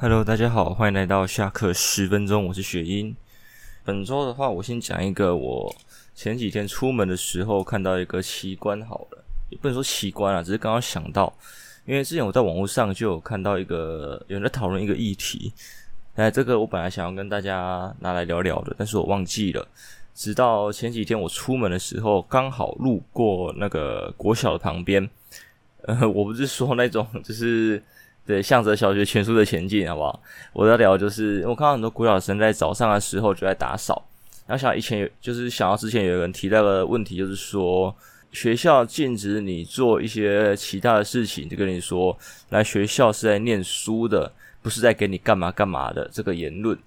Hello，大家好，欢迎来到下课十分钟，我是雪英。本周的话，我先讲一个我前几天出门的时候看到一个奇观，好了，也不能说奇观啊，只是刚刚想到，因为之前我在网络上就有看到一个有人在讨论一个议题，哎，这个我本来想要跟大家拿来聊聊的，但是我忘记了，直到前几天我出门的时候，刚好路过那个国小的旁边，呃，我不是说那种，就是。对，向着小学全书的前进，好不好？我要聊就是，我看到很多国小生在早上的时候就在打扫，然后想以前有，就是想到之前有人提到的问题，就是说学校禁止你做一些其他的事情，就跟你说来学校是在念书的，不是在给你干嘛干嘛的这个言论，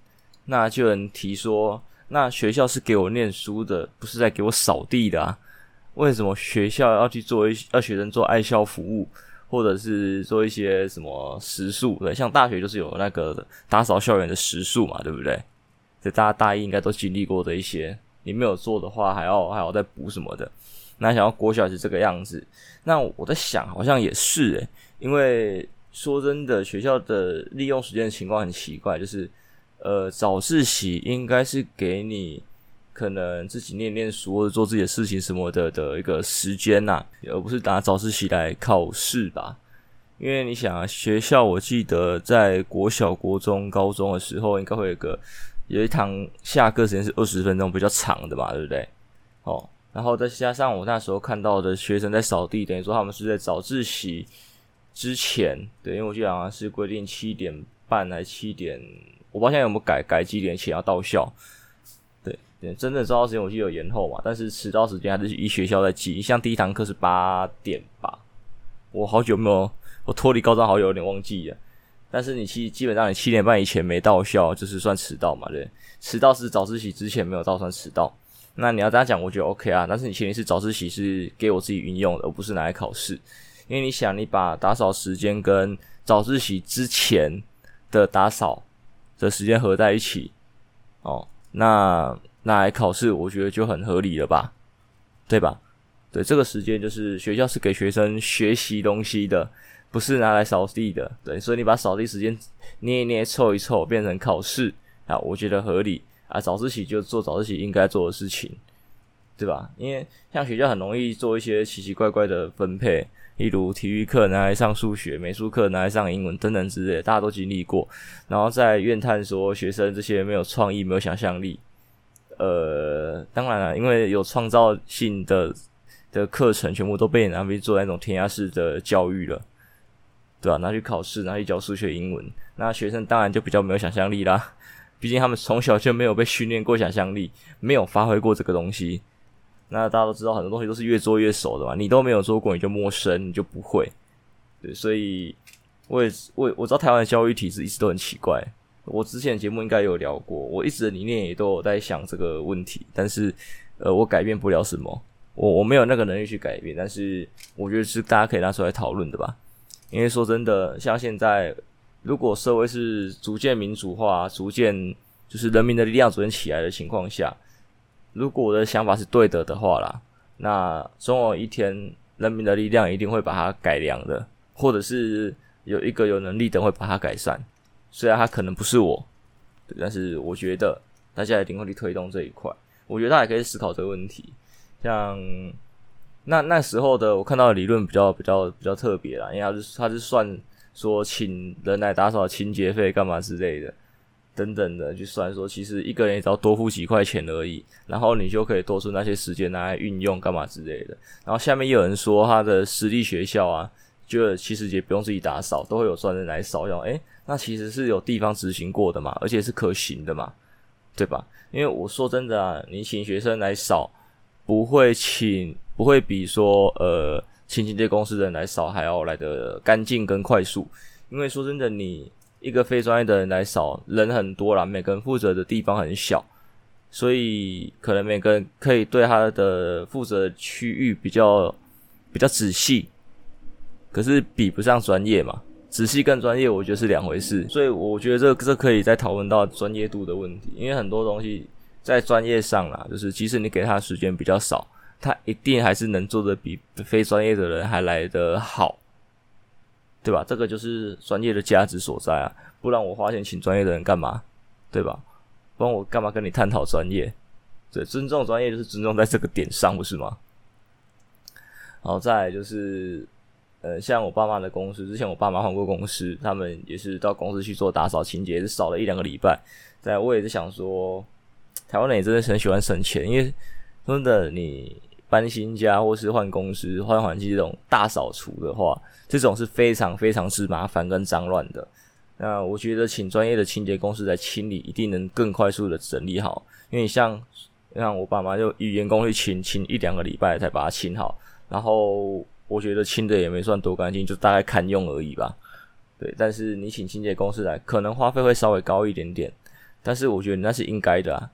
那就有人提说，那学校是给我念书的，不是在给我扫地的啊？为什么学校要去做一要学生做爱校服务？或者是做一些什么时数，对，像大学就是有那个打扫校园的时数嘛，对不对？这大家大一应该都经历过的一些，你没有做的话，还要还要再补什么的。那想要国小是这个样子，那我在想，好像也是诶，因为说真的，学校的利用时间的情况很奇怪，就是呃，早自习应该是给你。可能自己念念书或者做自己的事情什么的的一个时间呐、而不是拿早自习来考试吧？因为你想啊，学校我记得在国小、国中、高中的时候，应该会有个有一堂下课时间是二十分钟，比较长的嘛，对不对？哦，然后再加上我那时候看到的学生在扫地，等于说他们是在早自习之前，对，因为我记得好像是规定七点半还七点，我不知道现在有没有改改几点前要到校。对，真的早到时间我记得有延后嘛，但是迟到时间还是依学校在记。像第一堂课是八点吧，我好久没有，我脱离高中好久有点忘记了。但是你七基本上你七点半以前没到校，就是算迟到嘛，对。迟到是早自习之前没有到算迟到。那你要这样讲，我觉得 OK 啊。但是你前提是早自习是给我自己运用的，而不是拿来考试。因为你想，你把打扫时间跟早自习之前的打扫的时间合在一起，哦，那。拿来考试，我觉得就很合理了吧，对吧？对，这个时间就是学校是给学生学习东西的，不是拿来扫地的。对，所以你把扫地时间捏一捏、凑一凑，变成考试啊，我觉得合理啊。早自习就做早自习应该做的事情，对吧？因为像学校很容易做一些奇奇怪怪的分配，例如体育课拿来上数学，美术课拿来上英文等等之类，大家都经历过，然后在怨叹说学生这些没有创意、没有想象力。呃，当然了，因为有创造性的的课程，全部都被拿去做那种填鸭式的教育了，对吧？拿去考试，拿去教数学、英文，那学生当然就比较没有想象力啦。毕竟他们从小就没有被训练过想象力，没有发挥过这个东西。那大家都知道，很多东西都是越做越熟的嘛。你都没有做过，你就陌生，你就不会。对，所以我也我我知道台湾的教育体制一直都很奇怪。我之前节目应该有聊过，我一直的理念也都有在想这个问题，但是呃，我改变不了什么，我我没有那个能力去改变，但是我觉得是大家可以拿出来讨论的吧。因为说真的，像现在如果社会是逐渐民主化，逐渐就是人民的力量逐渐起来的情况下，如果我的想法是对的的话啦，那总有一天人民的力量一定会把它改良的，或者是有一个有能力的会把它改善。虽然他可能不是我，但是我觉得大家一定会去推动这一块。我觉得大家可以思考这个问题。像那那时候的我看到理论比较比较比较特别啦，因为他是他是算说请人来打扫清洁费干嘛之类的等等的，就算说其实一个人也只要多付几块钱而已，然后你就可以多出那些时间拿来运用干嘛之类的。然后下面也有人说他的私立学校啊。就其实也不用自己打扫，都会有专人来扫。要诶，那其实是有地方执行过的嘛，而且是可行的嘛，对吧？因为我说真的啊，你请学生来扫，不会请，不会比说呃请清洁公司的人来扫还要来得干净跟快速。因为说真的，你一个非专业的人来扫，人很多啦，每个人负责的地方很小，所以可能每个人可以对他的负责区域比较比较仔细。可是比不上专业嘛，仔细跟专业我觉得是两回事，所以我觉得这这可以再讨论到专业度的问题，因为很多东西在专业上啦，就是即使你给他时间比较少，他一定还是能做的比非专业的人还来得好，对吧？这个就是专业的价值所在啊！不然我花钱请专业的人干嘛？对吧？不然我干嘛跟你探讨专业？对，尊重专业就是尊重在这个点上，不是吗？然后再来就是，呃，像我爸妈的公司，之前我爸妈换过公司，他们也是到公司去做打扫清洁，是扫了一两个礼拜。在我也是想说，台湾人也真的很喜欢省钱，因为真的你搬新家或是换公司换环境这种大扫除的话，这种是非常非常之麻烦跟脏乱的。那我觉得请专业的清洁公司来清理，一定能更快速的整理好。因为像像我爸妈就与员工去清清一两个礼拜才把它清好，然后我觉得清的也没算多干净，就大概堪用而已吧。对，但是你请清洁公司来，可能花费会稍微高一点点。但是我觉得那是应该的啊，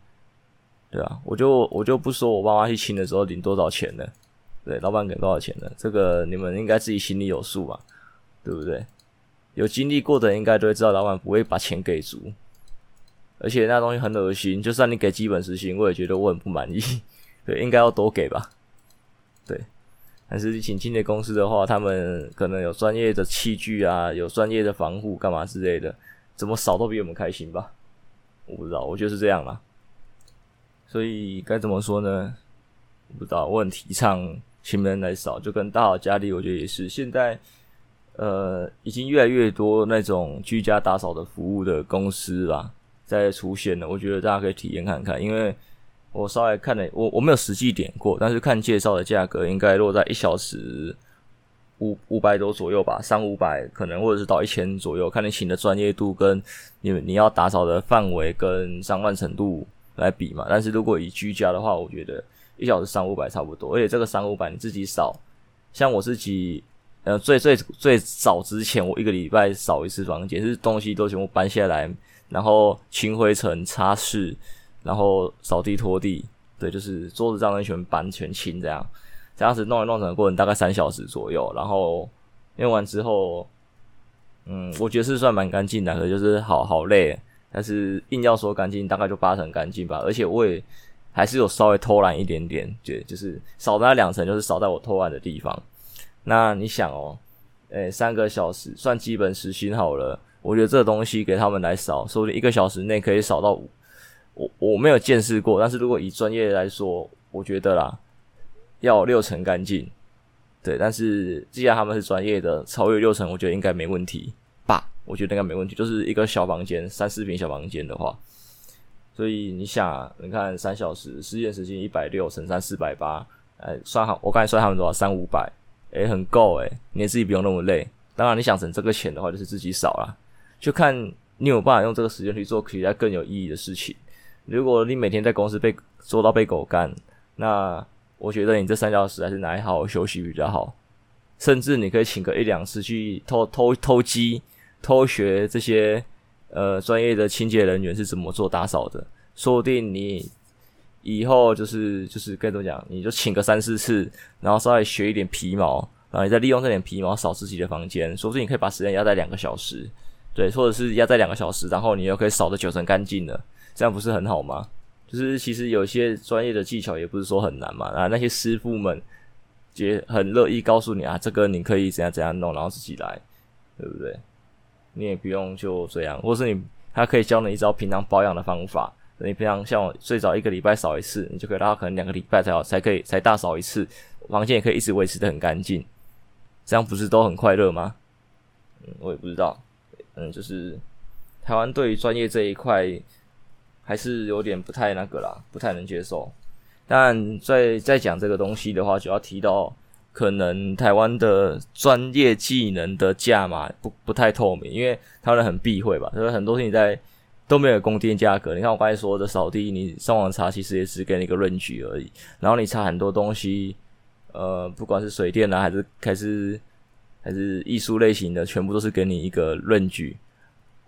对啊，我就我就不说我爸妈去清的时候领多少钱了，对，老板给多少钱了，这个你们应该自己心里有数吧，对不对？有经历过的应该都会知道，老板不会把钱给足，而且那东西很恶心，就算你给基本时薪，我也觉得我很不满意，对，应该要多给吧，对。但是请清洁公司的话，他们可能有专业的器具啊，有专业的防护干嘛之类的，怎么扫都比我们开心吧。我不知道，我觉得是这样啦。所以该怎么说呢？我不知道，我很提倡请人来扫，就跟大好家里，我觉得也是。现在呃，已经越来越多那种居家打扫的服务的公司吧，在出现了。我觉得大家可以体验看看，因为我稍微看了，我我没有实际点过，但是看介绍的价格应该落在一小时。五五百多左右吧，三五百可能或者是到一千左右，看你请的专业度跟你你要打扫的范围跟上万程度来比嘛。但是如果以居家的话，我觉得一小时三五百差不多，而且这个三五百你自己扫，像我自己呃最最最早之前我一个礼拜扫一次房间，是东西都全部搬下来，然后清灰尘、擦拭，然后扫地拖地，对，就是桌子上那全搬全清这样。这样子弄来弄整个过程大概三小时左右，然后用完之后，嗯，我觉得是算蛮干净的，可就是好好累，但是硬要说干净，大概就八成干净吧。而且我也还是有稍微偷懒一点点，就就是扫那两层，就是扫在我偷懒的地方。那你想哦，诶，三个小时算基本时薪好了，我觉得这东西给他们来扫，说不定一个小时内可以扫到五。我我没有见识过，但是如果以专业来说，我觉得啦。要六成干净，对，但是既然他们是专业的，超越六成，我觉得应该没问题吧？我觉得应该没问题，就是一个小房间，三四平小房间的话，所以你想，你看三小时，实验时间一百六乘三四百八，哎，算好，我刚才算他们多少？三五百，哎，很够哎，你自己不用那么累。当然，你想省这个钱的话，就是自己少啦，就看你有办法用这个时间去做其他更有意义的事情。如果你每天在公司被做到被狗干，那我觉得你这三小时还是拿来好好休息比较好，甚至你可以请个一两次去偷偷偷鸡偷学这些呃专业的清洁人员是怎么做打扫的，说不定你以后就是就是该怎么讲，你就请个三四次，然后稍微学一点皮毛，然后你再利用这点皮毛扫自己的房间，说不定你可以把时间压在两个小时，对，或者是压在两个小时，然后你又可以扫的九成干净了，这样不是很好吗？就是其实有些专业的技巧也不是说很难嘛，啊，那些师傅们也很乐意告诉你啊，这个你可以怎样怎样弄，然后自己来，对不对？你也不用就这样，或是你他可以教你一招平常保养的方法，你平常像我最早一个礼拜扫一次，你就可以到可能两个礼拜才好才可以才大扫一次，房间也可以一直维持得很干净，这样不是都很快乐吗？嗯，我也不知道，嗯，就是台湾对于专业这一块。还是有点不太那个啦，不太能接受。但在在讲这个东西的话，就要提到可能台湾的专业技能的价码不不太透明，因为他们很避讳吧，所以很多东西在都没有供电价格。你看我刚才说的扫地，你上网查其实也只给你一个论据而已。然后你查很多东西，呃，不管是水电啊，还是还是还是艺术类型的，全部都是给你一个论据。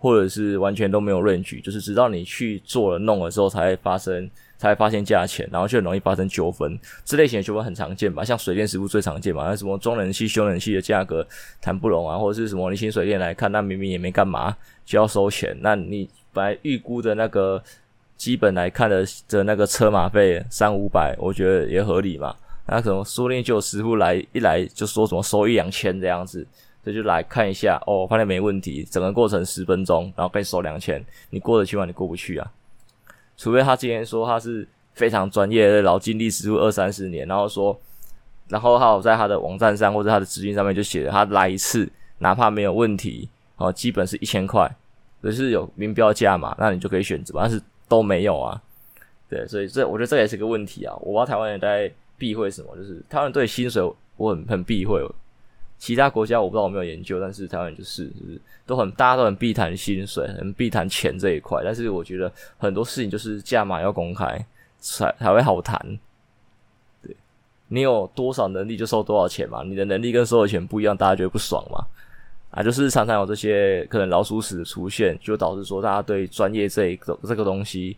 或者是完全都没有论据，就是直到你去做了弄了之后才会发生，才会发现价钱，然后就很容易发生纠纷。这类型的纠纷很常见吧？像水电师傅最常见嘛，那什么装冷气、修冷气的价格谈不拢啊，或者是什么你请水电来看，那明明也没干嘛就要收钱。那你本来预估的那个基本来看的的那个车马费三五百，我觉得也合理嘛。那可能说不定就有师傅来一来就说什么收一两千这样子。这就来看一下哦，发现没问题，整个过程十分钟，然后可以收两千，你过得去吗？你过不去啊？除非他今天说他是非常专业的，老经历师傅二三十年，然后说，然后他有在他的网站上或者他的资讯上面就写了，他来一次哪怕没有问题，哦，基本是一千块，可是有明标价嘛，那你就可以选择，但是都没有啊。对，所以这我觉得这也是个问题啊！我不知道台湾人在避讳什么，就是台湾人对薪水我很很避讳。其他国家我不知道，我没有研究，但是台湾就是就是都很大家都很避谈薪水，很避谈钱这一块。但是我觉得很多事情就是价码要公开才才会好谈。对，你有多少能力就收多少钱嘛，你的能力跟收的钱不一样，大家觉得不爽嘛？啊，就是常常有这些可能老鼠屎的出现，就导致说大家对专业这一个这个东西。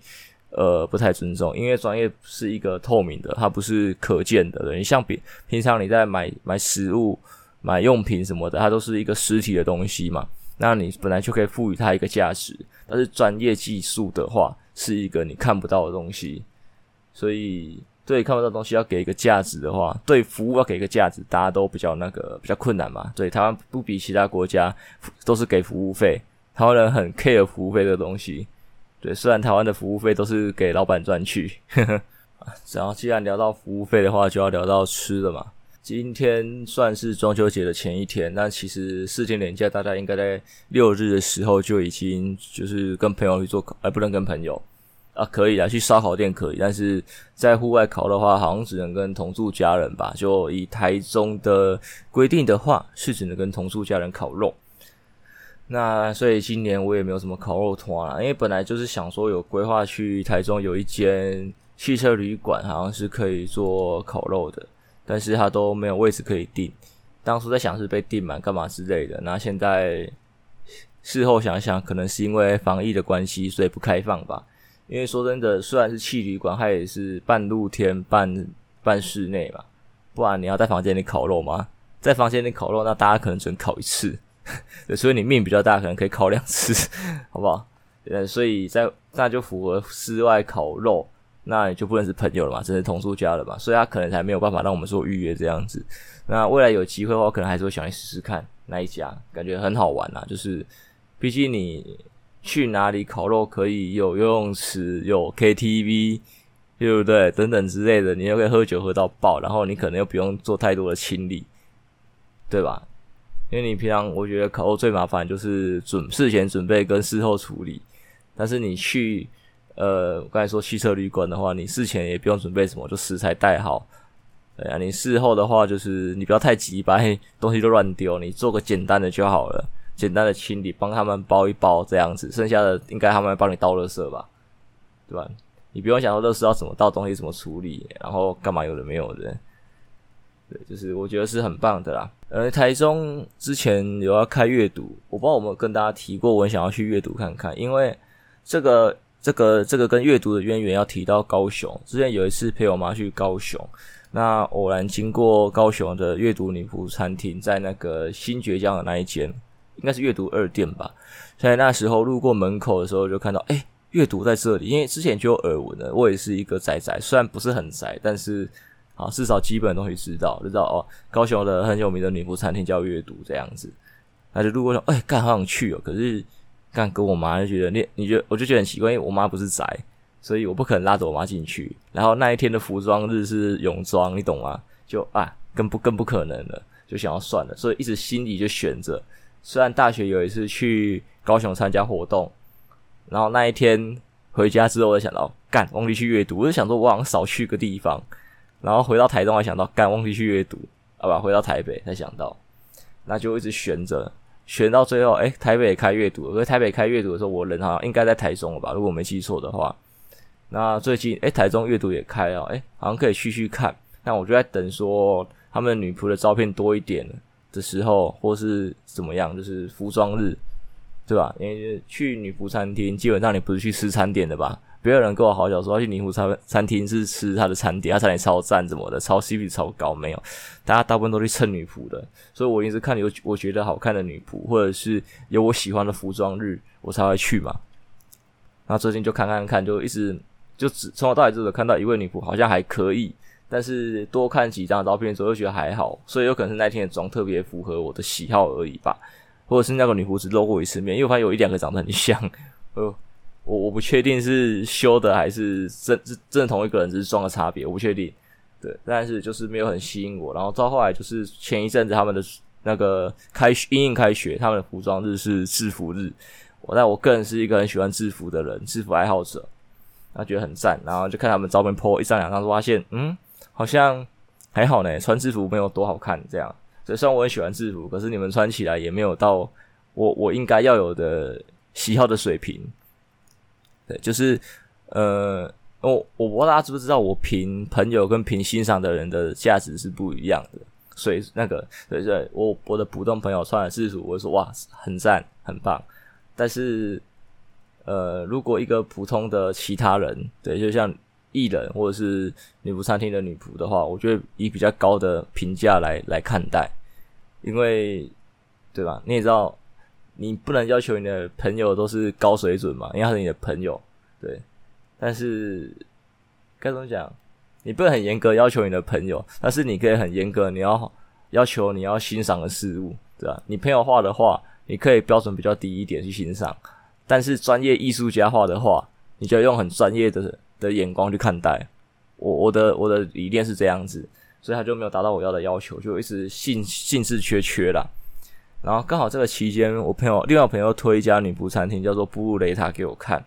呃，不太尊重，因为专业是一个透明的，它不是可见的。你像平平常你在买买食物、买用品什么的，它都是一个实体的东西嘛。那你本来就可以赋予它一个价值，但是专业技术的话，是一个你看不到的东西。所以对看不到的东西要给一个价值的话，对服务要给一个价值，大家都比较那个比较困难嘛。所以台湾不比其他国家都是给服务费，台湾人很 care 服务费的东西。对，虽然台湾的服务费都是给老板赚去，呵 呵，然后既然聊到服务费的话，就要聊到吃的嘛。今天算是中秋节的前一天，那其实四天连假，大家应该在六日的时候就已经就是跟朋友去做烤，哎，不能跟朋友啊，可以啊，去烧烤店可以，但是在户外烤的话，好像只能跟同住家人吧。就以台中的规定的话，是只能跟同住家人烤肉。那所以今年我也没有什么烤肉团啦，因为本来就是想说有规划去台中有一间汽车旅馆，好像是可以做烤肉的，但是他都没有位置可以订。当初在想是被订满干嘛之类的，那现在事后想想，可能是因为防疫的关系，所以不开放吧。因为说真的，虽然是汽旅馆，它也是半露天半半室内嘛，不然你要在房间里烤肉吗？在房间里烤肉，那大家可能只能烤一次。所以你命比较大，可能可以烤两次，好不好？呃，所以在那就符合室外烤肉，那也就不能是朋友了嘛，只是同住家了嘛，所以他可能才没有办法让我们做预约这样子。那未来有机会的话，可能还是会想去试试看那一家，感觉很好玩啊。就是毕竟你去哪里烤肉可以有游泳池、有 KTV，对不对？等等之类的，你又可以喝酒喝到爆，然后你可能又不用做太多的清理，对吧？因为你平常我觉得烤肉最麻烦就是准事前准备跟事后处理，但是你去呃我刚才说汽车旅馆的话，你事前也不用准备什么，就食材带好。对啊，你事后的话就是你不要太急，把东西都乱丢，你做个简单的就好了，简单的清理，帮他们包一包这样子，剩下的应该他们会帮你倒垃圾吧，对吧？你不用想说垃圾要怎么倒东西怎么处理，然后干嘛有的没有的。对，就是我觉得是很棒的啦。呃，台中之前有要开阅读，我不知道我们有跟大家提过，我想要去阅读看看。因为这个、这个、这个跟阅读的渊源要提到高雄。之前有一次陪我妈去高雄，那偶然经过高雄的阅读女仆餐厅，在那个新崛江的那一间，应该是阅读二店吧。在那时候路过门口的时候，就看到哎，阅读在这里。因为之前就有耳闻了，我也是一个宅宅，虽然不是很宅，但是。啊，至少基本的东西知道，就知道哦。高雄的很有名的女仆餐厅叫阅读这样子，那就路过说，哎、干好想去哦。可是干跟我妈就觉得，你你觉，我就觉得很奇怪，因为我妈不是宅，所以我不可能拉着我妈进去。然后那一天的服装日是泳装，你懂吗？就啊，更不更不可能了，就想要算了。所以一直心里就悬着。虽然大学有一次去高雄参加活动，然后那一天回家之后，我就想到干忘记去阅读，我就想说，我好像少去个地方。然后回到台东，还想到干忘记去阅读，好吧？回到台北才想到，那就一直悬着，选到最后，诶，台北也开阅读了。可是台北开阅读的时候，我人好像应该在台中了吧？如果我没记错的话。那最近，诶，台中阅读也开了，诶，好像可以去去看。那我就在等说，他们女仆的照片多一点的时候，或是怎么样，就是服装日，对吧？因为去女仆餐厅，基本上你不是去吃餐点的吧？别有人跟我好讲说，要去女仆餐餐厅是吃他的餐点，他餐点超赞，怎么的，超 CP 超高，没有，大家大部分都去蹭女仆的，所以我一直看有我觉得好看的女仆，或者是有我喜欢的服装日，我才会去嘛。那最近就看看看，就一直就只从头到尾只有看到一位女仆好像还可以，但是多看几张照片之后又觉得还好，所以有可能是那天的妆特别符合我的喜好而已吧，或者是那个女仆只露过一次面，因为我发现有一两个长得很像，呃，我我不确定是修的还是真真真的同一个人，只是装的差别，我不确定。对，但是就是没有很吸引我。然后到后来就是前一阵子他们的那个开学，英英开学，他们的服装日是制服日。我但我个人是一个很喜欢制服的人，制服爱好者，那觉得很赞。然后就看他们照片 po 一张两张，发现嗯，好像还好呢，穿制服没有多好看这样。所以虽然我很喜欢制服，可是你们穿起来也没有到我我应该要有的喜好的水平。对，就是呃。我我不知道大家知不知道，我评朋友跟评欣赏的人的价值是不一样的。所以那个对对，我我的普通朋友穿的制服，我会说哇，很赞，很棒。但是呃，如果一个普通的其他人，对，就像艺人或者是女仆餐厅的女仆的话，我觉得以比较高的评价来来看待，因为对吧？你也知道，你不能要求你的朋友都是高水准嘛，因为他是你的朋友，对。但是该怎么讲？你不能很严格要求你的朋友，但是你可以很严格，你要要求你要欣赏的事物，对吧？你朋友画的画，你可以标准比较低一点去欣赏，但是专业艺术家画的画，你就要用很专业的的眼光去看待。我我的我的理念是这样子，所以他就没有达到我要的要求，就一直兴兴致缺缺啦。然后刚好这个期间，我朋友另外朋友推一家女仆餐厅，叫做布雷塔给我看，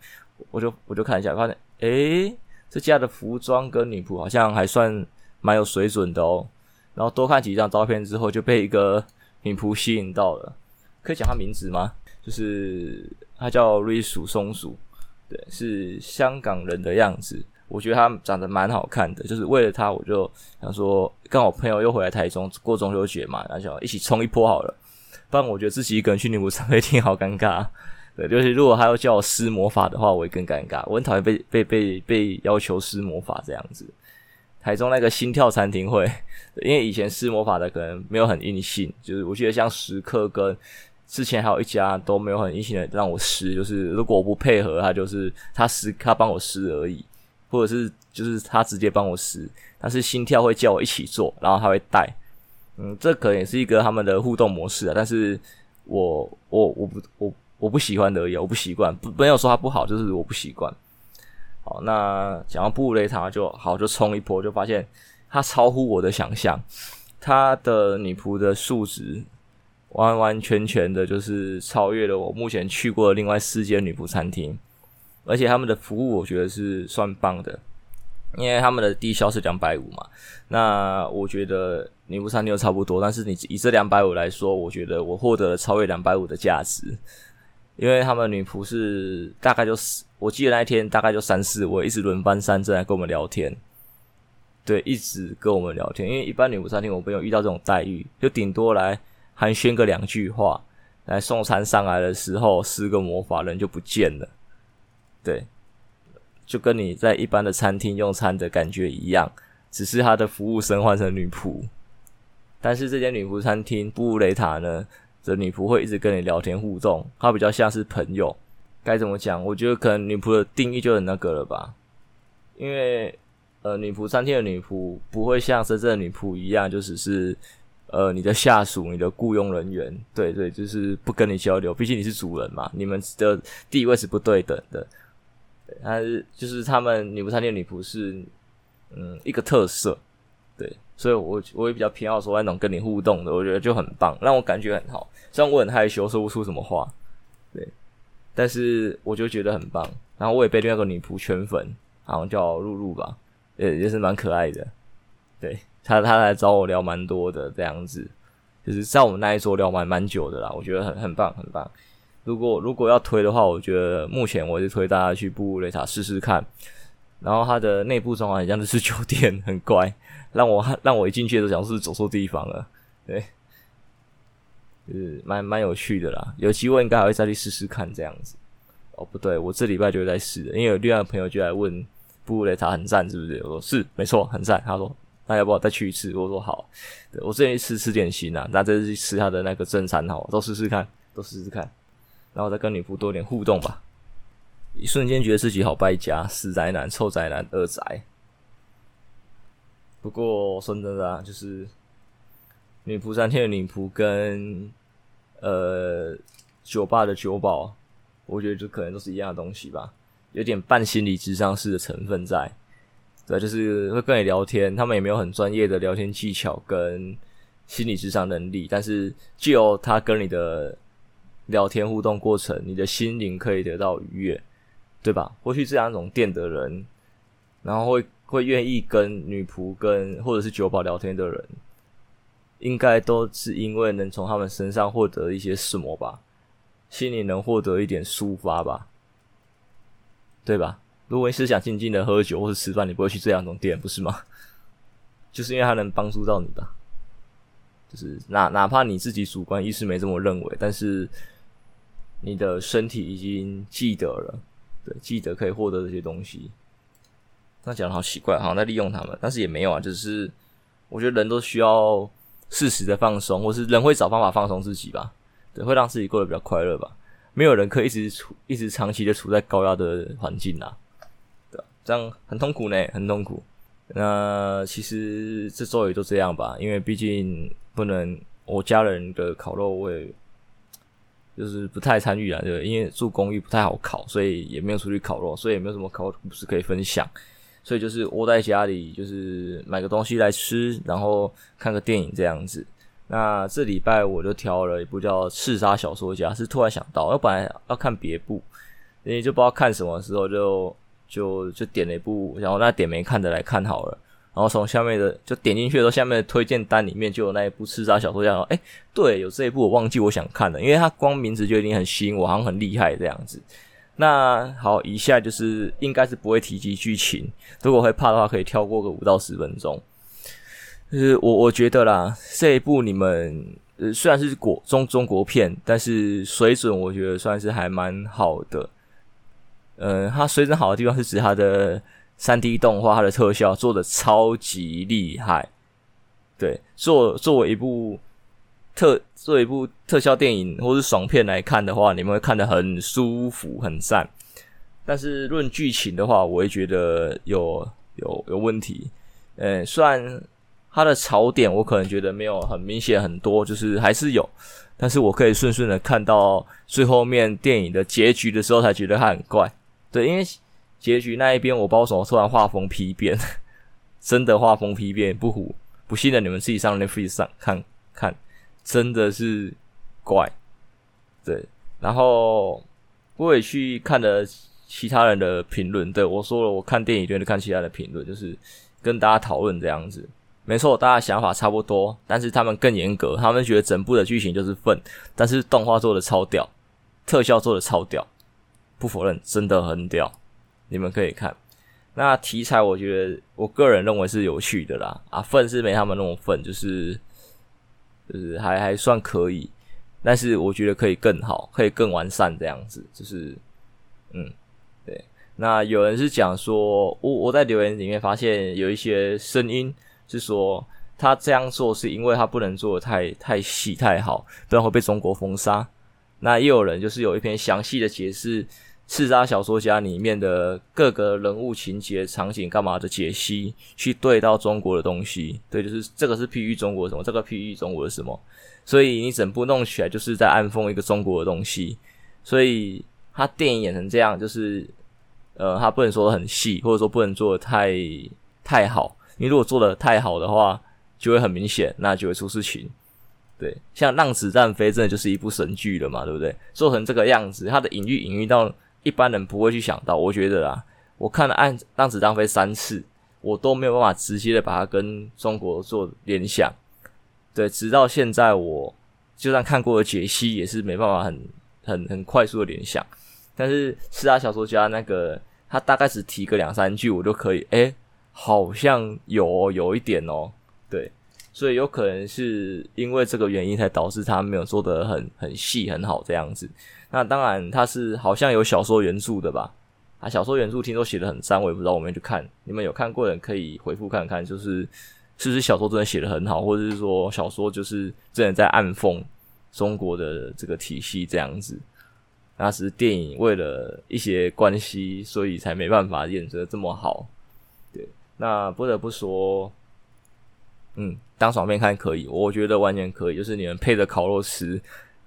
我就我就看一下，发现。诶，这家的服装跟女仆好像还算蛮有水准的哦。然后多看几张照片之后，就被一个女仆吸引到了。可以讲她名字吗？就是她叫瑞鼠松鼠，对，是香港人的样子。我觉得她长得蛮好看的，就是为了她，我就想说，刚好朋友又回来台中过中秋节嘛，然后就一起冲一波好了。不然我觉得自己一个人去女仆餐厅好尴尬。对，就是如果他要叫我施魔法的话，我会更尴尬。我很讨厌被被被被要求施魔法这样子。台中那个心跳餐厅会，因为以前施魔法的可能没有很硬性，就是我记得像食客跟之前还有一家都没有很硬性的让我施，就是如果我不配合，他就是他施他帮我施而已，或者是就是他直接帮我施，但是心跳会叫我一起做，然后他会带。嗯，这可能也是一个他们的互动模式啊。但是我我我不我。我不喜欢而已，我不习惯，不没有说它不好，就是我不习惯。好，那讲到布雷塔就好，就冲一波，就发现它超乎我的想象，它的女仆的素质完完全全的，就是超越了我目前去过的另外四间女仆餐厅，而且他们的服务我觉得是算棒的，因为他们的低消是两百五嘛，那我觉得女仆餐厅都差不多，但是你以这两百五来说，我觉得我获得了超越两百五的价值。因为他们女仆是大概就是，我记得那一天大概就三四位，一直轮番三阵来跟我们聊天，对，一直跟我们聊天。因为一般女仆餐厅我没有遇到这种待遇，就顶多来寒暄个两句话，来送餐上来的时候施个魔法，人就不见了。对，就跟你在一般的餐厅用餐的感觉一样，只是他的服务生换成女仆。但是这间女仆餐厅布雷塔呢？这女仆会一直跟你聊天互动，她比较像是朋友。该怎么讲？我觉得可能女仆的定义就很那个了吧。因为呃，女仆餐厅的女仆不会像真正的女仆一样，就只是呃你的下属、你的雇佣人员。对对，就是不跟你交流，毕竟你是主人嘛，你们的地位是不对等的。但是就是他们女仆餐厅女仆是嗯一个特色，对。所以我我也比较偏好说那种跟你互动的，我觉得就很棒，让我感觉很好。虽然我很害羞，说不出什么话，对，但是我就觉得很棒。然后我也被另外一个女仆圈粉，好像叫露露吧，也也是蛮可爱的。对，她她来找我聊蛮多的这样子，就是在我们那一桌聊蛮蛮久的啦，我觉得很很棒很棒。如果如果要推的话，我觉得目前我就推大家去布雷塔试试看。然后它的内部装潢很像就是酒店，很乖，让我 让我一进去都想是走错地方了，对，就是蛮蛮有趣的啦。有机会应该还会再去试试看这样子。哦，不对，我这礼拜就会在试的，因为有另外一个朋友就来问布雷塔很赞是不是？我说是，没错，很赞。他说那要不要再去一次？我说好。对，我之前去吃吃点心啊，那这次去吃他的那个正餐好，都试试看，都试试看，然后再跟女仆多点互动吧。一瞬间觉得自己好败家，死宅男、臭宅男、二宅。不过说真的啊，就是女仆餐厅的女仆跟呃酒吧的酒保，我觉得就可能都是一样的东西吧，有点半心理智商式的成分在。对，就是会跟你聊天，他们也没有很专业的聊天技巧跟心理智商能力，但是就他跟你的聊天互动过程，你的心灵可以得到愉悦，对吧？或许这两种店的人，然后会会愿意跟女仆跟或者是酒保聊天的人，应该都是因为能从他们身上获得一些什么吧，心里能获得一点抒发吧，对吧？如果你是想静静的喝酒或者吃饭，你不会去这两种店，不是吗？就是因为它能帮助到你吧。就是哪哪怕你自己主观意识没这么认为，但是你的身体已经记得了，对，记得可以获得这些东西。那讲的好奇怪，好像在利用他们，但是也没有啊。就是我觉得人都需要适时的放松，或是人会找方法放松自己吧，对，会让自己过得比较快乐吧。没有人可以一直处一直长期的处在高压的环境啊。对这样很痛苦呢，很痛苦。那其实这周也就这样吧，因为毕竟不能我家人的烤肉，我也就是不太参与啊，对，因为住公寓不太好烤，所以也没有出去烤肉，所以也没有什么烤肉故事可以分享。所以就是窝在家里，就是买个东西来吃，然后看个电影这样子。那这礼拜我就挑了一部叫《刺杀小说家》，是突然想到，我本来要看别部，因为就不知道看什么时候就。就就点了一部，然后那点没看的来看好了，然后从下面的就点进去的时候，下面的推荐单里面就有那一部刺杀小说家，哎，对，有这一部我忘记我想看了，因为它光名字就已经很吸引我，好像很厉害这样子。那好，以下就是应该是不会提及剧情，如果会怕的话，可以跳过个五到十分钟。就是我我觉得啦，这一部你们呃虽然是国中中国片，但是水准我觉得算是还蛮好的。呃，它水准好的地方是指它的三 D 动画，它的特效做的超级厉害。对，作作为一部特作为一部特效电影或是爽片来看的话，你们会看得很舒服，很赞。但是论剧情的话，我会觉得有有有问题。呃，虽然它的槽点我可能觉得没有很明显很多，就是还是有，但是我可以顺顺的看到最后面电影的结局的时候，才觉得它很怪。对，因为结局那一边，我不知道什么突然画风丕变，真的画风丕变，不唬，不信的你们自己上 Netflix 上看看，真的是怪。对，然后我也去看了其他人的评论，对，我说了，我看电影就看其他的评论，就是跟大家讨论这样子。没错，大家想法差不多，但是他们更严格，他们觉得整部的剧情就是粪，但是动画做的超屌，特效做的超屌。不否认，真的很屌，你们可以看。那题材，我觉得我个人认为是有趣的啦。啊，粪是没他们那么粪，就是就是还还算可以，但是我觉得可以更好，可以更完善这样子。就是嗯，对。那有人是讲说，我我在留言里面发现有一些声音是说，他这样做是因为他不能做的太太细太好，不然会被中国封杀。那也有人就是有一篇详细的解释《刺杀小说家》里面的各个人物情节、场景干嘛的解析，去对到中国的东西。对，就是这个是譬喻中国什么，这个譬喻中国什么。所以你整部弄起来就是在暗讽一个中国的东西。所以他电影演成这样，就是呃，他不能说的很细，或者说不能做的太太好。你如果做的太好的话，就会很明显，那就会出事情。对，像《让子弹飞》真的就是一部神剧了嘛，对不对？做成这个样子，它的隐喻隐喻到一般人不会去想到。我觉得啊，我看了《让让子弹飞》三次，我都没有办法直接的把它跟中国做联想。对，直到现在，我就算看过的解析，也是没办法很很很快速的联想。但是《四大小说家》那个，他大概只提个两三句，我就可以，诶，好像有有一点哦，对。所以有可能是因为这个原因才导致他没有做得很很细很好这样子。那当然他是好像有小说原著的吧？啊，小说原著听说写得很赞，我也不知道，我没去看。你们有看过的人可以回复看看，就是是不是小说真的写得很好，或者是说小说就是真的在暗讽中国的这个体系这样子。那只是电影为了一些关系，所以才没办法演得这么好。对，那不得不说。嗯，当爽片看可以，我觉得完全可以。就是你们配着烤肉吃，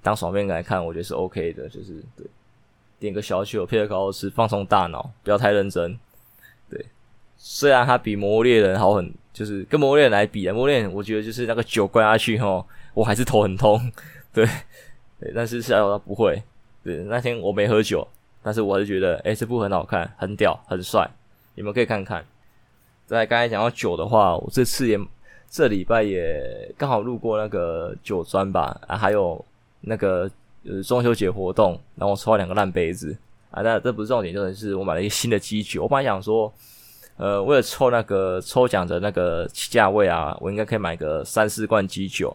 当爽片来看，我觉得是 OK 的。就是对，点个小酒配着烤肉吃，放松大脑，不要太认真。对，虽然它比《魔猎人》好很，就是跟《魔猎人》来比，《魔猎人》我觉得就是那个酒灌下去齁，我还是头很痛。对，对，但是下午他不会。对，那天我没喝酒，但是我还是觉得，哎、这部很好看，很屌，很帅，你们可以看看。在刚才讲到酒的话，我这次也这礼拜也刚好路过那个酒庄吧，啊，还有那个呃中秋节活动，然后我抽了两个烂杯子啊，但这不是重点，重点是我买了一个新的基酒。我本来想说，呃，为了抽那个抽奖的那个价位啊，我应该可以买个三四罐基酒，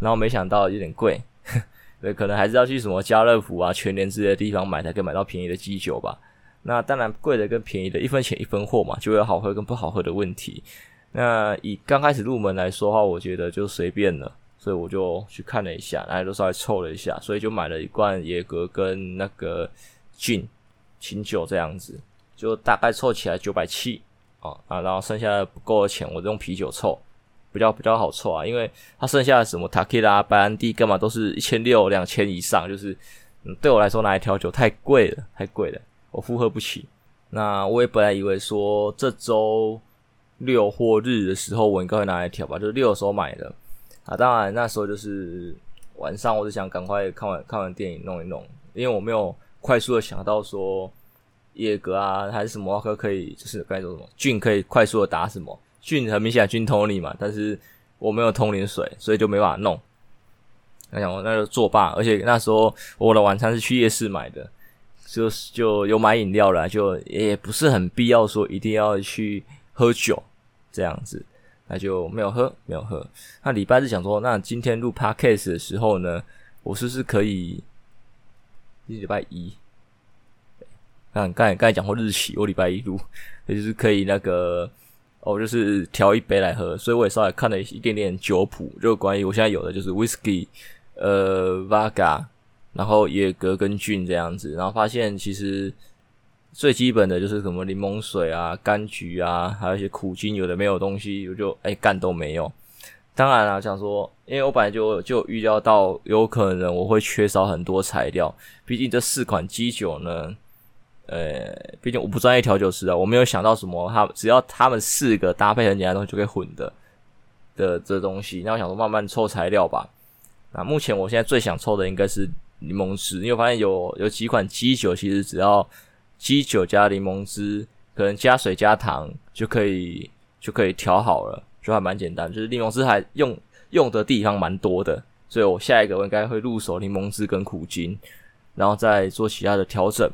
然后没想到有点贵，对，可能还是要去什么家乐福啊、全联之类的地方买才可以买到便宜的基酒吧。那当然，贵的跟便宜的，一分钱一分货嘛，就会有好喝跟不好喝的问题。那以刚开始入门来说的话，我觉得就随便了，所以我就去看了一下，然后都稍微凑了一下，所以就买了一罐野格跟那个琴琴酒这样子，就大概凑起来九百七啊啊，然后剩下的不够的钱，我就用啤酒凑，比较比较好凑啊，因为它剩下的什么塔 q 拉、白兰地干嘛都是一千六、两千以上，就是嗯，对我来说拿来调酒太贵了，太贵了。我负荷不起，那我也本来以为说这周六或日的时候我应该会拿来调吧，就六的时候买的啊。当然那时候就是晚上，我就想赶快看完看完电影弄一弄，因为我没有快速的想到说野格啊还是什么可可以，就是该做什么俊可以快速的打什么俊，很明显菌通灵嘛，但是我没有通灵水，所以就没办法弄。那想我那就作罢，而且那时候我的晚餐是去夜市买的。就是就有买饮料了，就也不是很必要说一定要去喝酒这样子，那就没有喝，没有喝。那礼拜日想说，那今天录 podcast 的时候呢，我是不是可以？礼拜一，看刚才刚才讲过日期，我礼拜一录，也就是可以那个哦，就是调一杯来喝。所以我也稍微看了一点点酒谱，就关于我现在有的就是 whisky，呃，vodka 然后野格跟菌这样子，然后发现其实最基本的就是什么柠檬水啊、柑橘啊，还有一些苦精，有的没有东西，我就哎干都没有。当然了，想说，因为我本来就就预料到有可能我会缺少很多材料，毕竟这四款基酒呢，呃，毕竟我不专业调酒师啊，我没有想到什么，他只要他们四个搭配很简单东西就可以混的的这东西，那我想说慢慢凑材料吧。那目前我现在最想凑的应该是。柠檬汁，因为我发现有有几款基酒，其实只要鸡酒加柠檬汁，可能加水加糖就可以就可以调好了，就还蛮简单。就是柠檬汁还用用的地方蛮多的，所以我下一个我应该会入手柠檬汁跟苦精，然后再做其他的调整，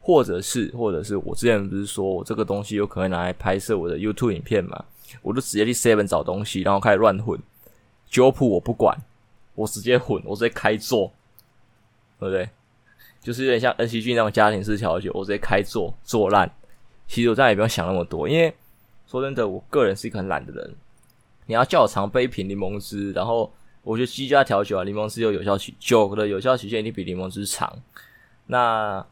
或者是或者是我之前不是说我这个东西有可能拿来拍摄我的 YouTube 影片嘛，我就直接去 Seven 找东西，然后开始乱混酒谱，我不管，我直接混，我直接开做。对不对？就是有点像恩熙俊那种家庭式调酒，我直接开做做烂。其实我再也不用想那么多，因为说真的，我个人是一个很懒的人。你要叫我常备一瓶柠檬汁，然后我觉得居家调酒啊，柠檬汁有有效期，酒的有效期限一定比柠檬汁长。那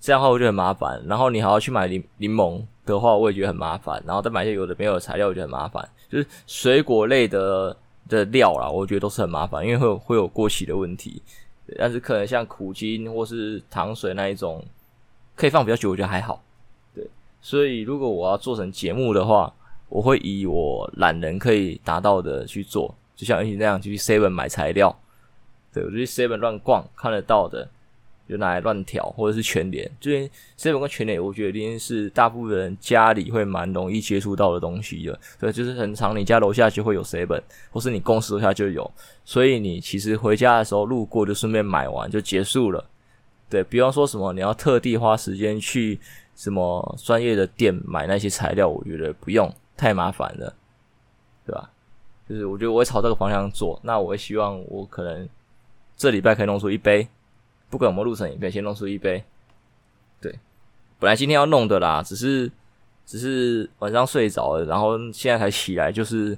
这样的话我觉得很麻烦。然后你还要去买柠柠檬的话，我也觉得很麻烦。然后再买一些有的没有的材料，我觉得很麻烦。就是水果类的的料啦，我觉得都是很麻烦，因为会有会有过期的问题。但是可能像苦精或是糖水那一种，可以放比较久，我觉得还好。对，所以如果我要做成节目的话，我会以我懒人可以达到的去做，就像以前那样就去 Seven 买材料，对，我就去 Seven 乱逛，看得到的。就拿来乱调，或者是全联，这边 seven 跟全联，我觉得一定是大部分人家里会蛮容易接触到的东西的。对，就是很常，你家楼下就会有 seven，或是你公司楼下就有，所以你其实回家的时候路过就顺便买完就结束了。对，比方说什么你要特地花时间去什么专业的店买那些材料，我觉得不用，太麻烦了，对吧？就是我觉得我会朝这个方向做，那我会希望我可能这礼拜可以弄出一杯。不管有没有录成影片，先弄出一杯。对，本来今天要弄的啦，只是只是晚上睡着了，然后现在才起来，就是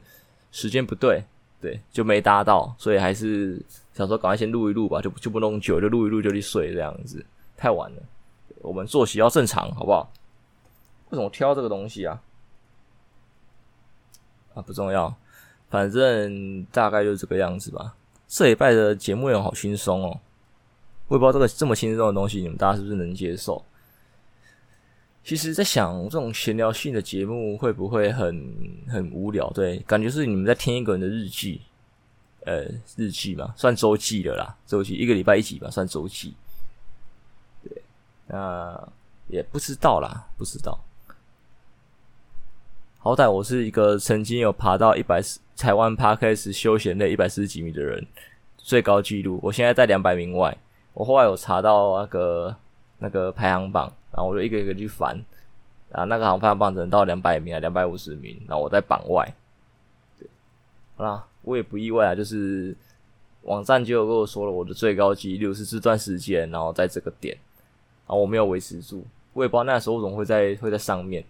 时间不对，对，就没搭到，所以还是想说赶快先录一录吧，就就不弄久，就录一录就去睡这样子，太晚了。我们作息要正常，好不好？为什么挑这个东西啊？啊，不重要，反正大概就是这个样子吧。这礼拜的节目内容好轻松哦，我也不知道这个这么轻松的东西，你们大家是不是能接受？其实，在想这种闲聊性的节目会不会很很无聊？对，感觉是你们在听一个人的日记，呃，日记嘛，算周记了啦，周记一个礼拜一集吧，算周记。对，那也不知道啦，不知道。好歹我是一个曾经有爬到一百四台湾 Podcast 休闲类一百四十几米的人，最高纪录，我现在在两百名外。我后来有查到那个那个排行榜。然后我就一个一个去翻，啊，那个好像排行榜只能到两百名啊，两百五十名，然后我在榜外。对，好啦，我也不意外啊，就是网站就有跟我说了，我的最高纪录是这段时间，然后在这个点，然后我没有维持住，我也不知道那时候我怎么会在会在上面，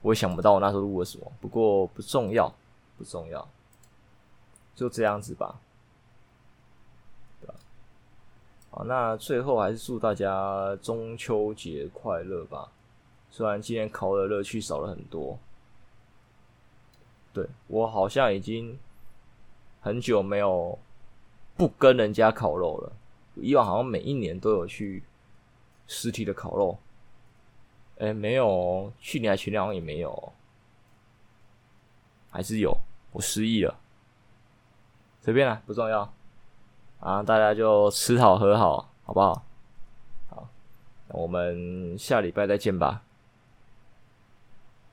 我也想不到我那时候录了什么，不过不重要，不重要，就这样子吧。好，那最后还是祝大家中秋节快乐吧。虽然今天烤的乐趣少了很多，对，我好像已经很久没有不跟人家烤肉了。以往好像每一年都有去实体的烤肉，哎，没有，去年还前年好像也没有，还是有，我失忆了，随便啦，不重要。啊，大家就吃好喝好，好不好？好，我们下礼拜再见吧。